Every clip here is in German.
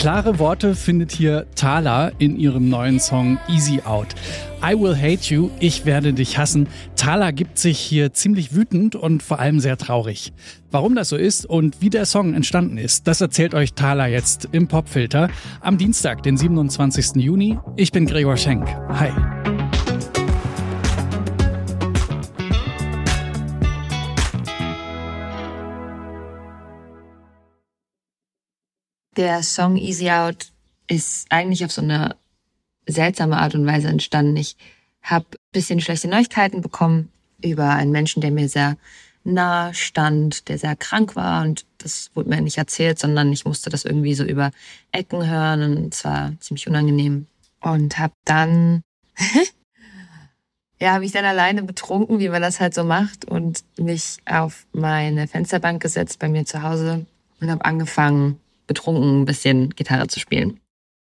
Klare Worte findet hier Thala in ihrem neuen Song Easy Out. I will hate you, ich werde dich hassen. Thala gibt sich hier ziemlich wütend und vor allem sehr traurig. Warum das so ist und wie der Song entstanden ist, das erzählt euch Thala jetzt im Popfilter am Dienstag, den 27. Juni. Ich bin Gregor Schenk. Hi. Der Song Easy Out ist eigentlich auf so eine seltsame Art und Weise entstanden. Ich habe bisschen schlechte Neuigkeiten bekommen über einen Menschen, der mir sehr nah stand, der sehr krank war. Und das wurde mir nicht erzählt, sondern ich musste das irgendwie so über Ecken hören. Und es war ziemlich unangenehm. Und habe dann ja, habe ich dann alleine betrunken, wie man das halt so macht und mich auf meine Fensterbank gesetzt bei mir zu Hause und habe angefangen betrunken ein bisschen Gitarre zu spielen.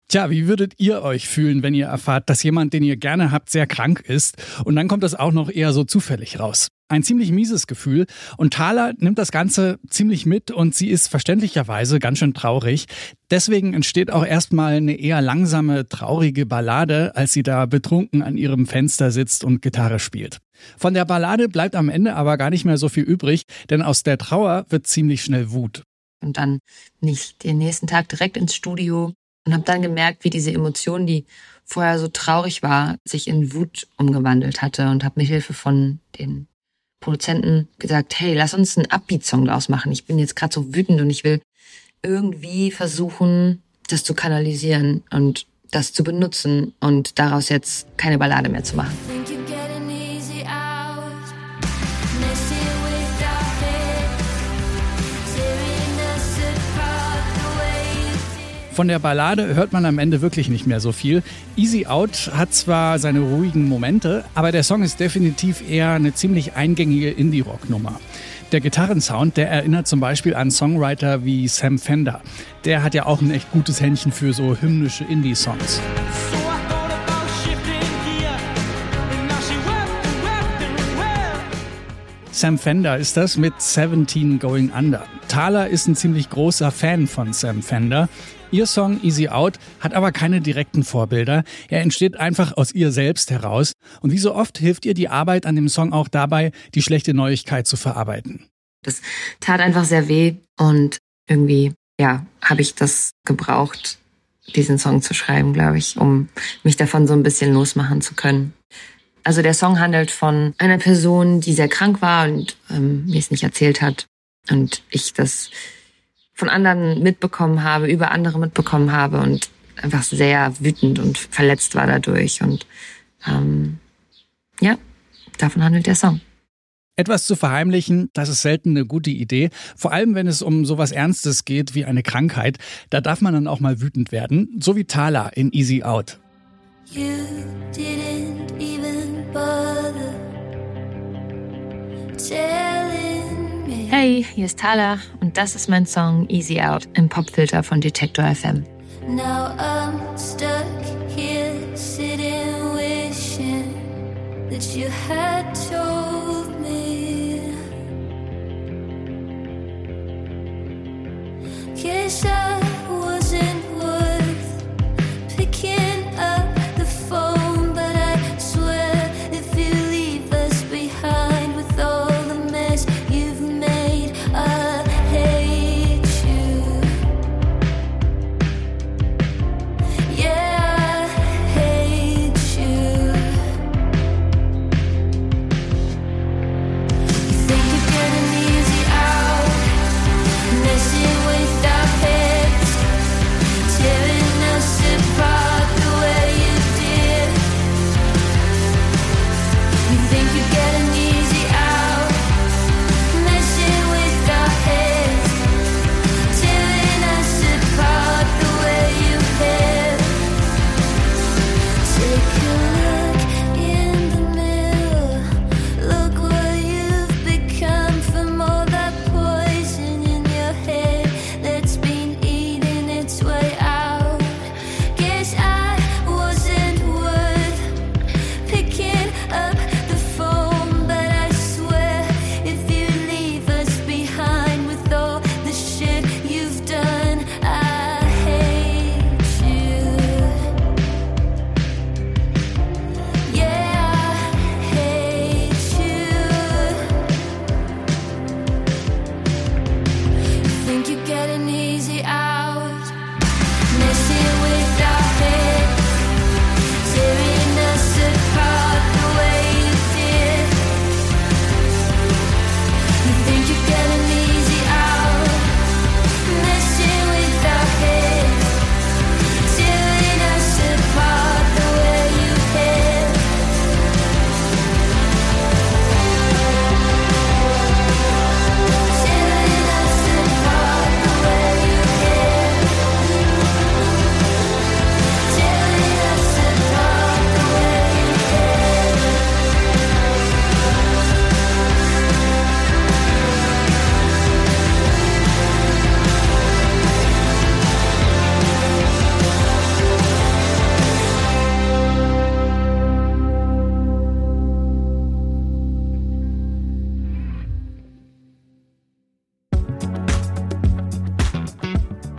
Tja, wie würdet ihr euch fühlen, wenn ihr erfahrt, dass jemand, den ihr gerne habt, sehr krank ist und dann kommt das auch noch eher so zufällig raus? Ein ziemlich mieses Gefühl und Thaler nimmt das Ganze ziemlich mit und sie ist verständlicherweise ganz schön traurig. Deswegen entsteht auch erstmal eine eher langsame, traurige Ballade, als sie da betrunken an ihrem Fenster sitzt und Gitarre spielt. Von der Ballade bleibt am Ende aber gar nicht mehr so viel übrig, denn aus der Trauer wird ziemlich schnell Wut. Und dann bin ich den nächsten Tag direkt ins Studio und habe dann gemerkt, wie diese Emotion, die vorher so traurig war, sich in Wut umgewandelt hatte und habe mit Hilfe von den Produzenten gesagt, hey, lass uns einen Upbeat-Song draus machen. Ich bin jetzt gerade so wütend und ich will irgendwie versuchen, das zu kanalisieren und das zu benutzen und daraus jetzt keine Ballade mehr zu machen. Von der Ballade hört man am Ende wirklich nicht mehr so viel. Easy Out hat zwar seine ruhigen Momente, aber der Song ist definitiv eher eine ziemlich eingängige Indie-Rock-Nummer. Der Gitarrensound, der erinnert zum Beispiel an Songwriter wie Sam Fender. Der hat ja auch ein echt gutes Händchen für so hymnische Indie-Songs. Sam Fender ist das mit 17 Going Under. Thaler ist ein ziemlich großer Fan von Sam Fender. Ihr Song Easy Out hat aber keine direkten Vorbilder. Er entsteht einfach aus ihr selbst heraus. Und wie so oft hilft ihr die Arbeit an dem Song auch dabei, die schlechte Neuigkeit zu verarbeiten. Das tat einfach sehr weh und irgendwie, ja, habe ich das gebraucht, diesen Song zu schreiben, glaube ich, um mich davon so ein bisschen losmachen zu können. Also der Song handelt von einer Person, die sehr krank war und ähm, mir es nicht erzählt hat und ich das von anderen mitbekommen habe, über andere mitbekommen habe und einfach sehr wütend und verletzt war dadurch. Und ähm, ja, davon handelt der Song. Etwas zu verheimlichen, das ist selten eine gute Idee. Vor allem, wenn es um sowas Ernstes geht wie eine Krankheit. Da darf man dann auch mal wütend werden. So wie Thala in Easy Out. You didn't even bother Hey, hier ist Thala und das ist mein Song Easy Out im Popfilter von Detector FM. Now I'm stuck here sitting wishing that you had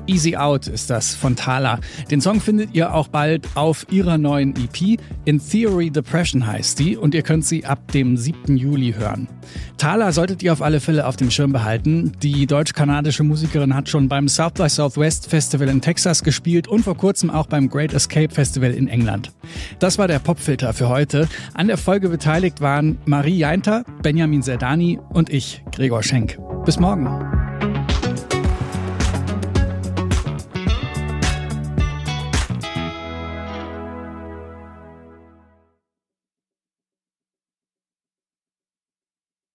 Easy Out ist das von Thala. Den Song findet ihr auch bald auf ihrer neuen EP. In Theory Depression heißt die und ihr könnt sie ab dem 7. Juli hören. Thala solltet ihr auf alle Fälle auf dem Schirm behalten. Die deutsch-kanadische Musikerin hat schon beim South by Southwest Festival in Texas gespielt und vor kurzem auch beim Great Escape Festival in England. Das war der Popfilter für heute. An der Folge beteiligt waren Marie Jainter, Benjamin Serdani und ich, Gregor Schenk. Bis morgen.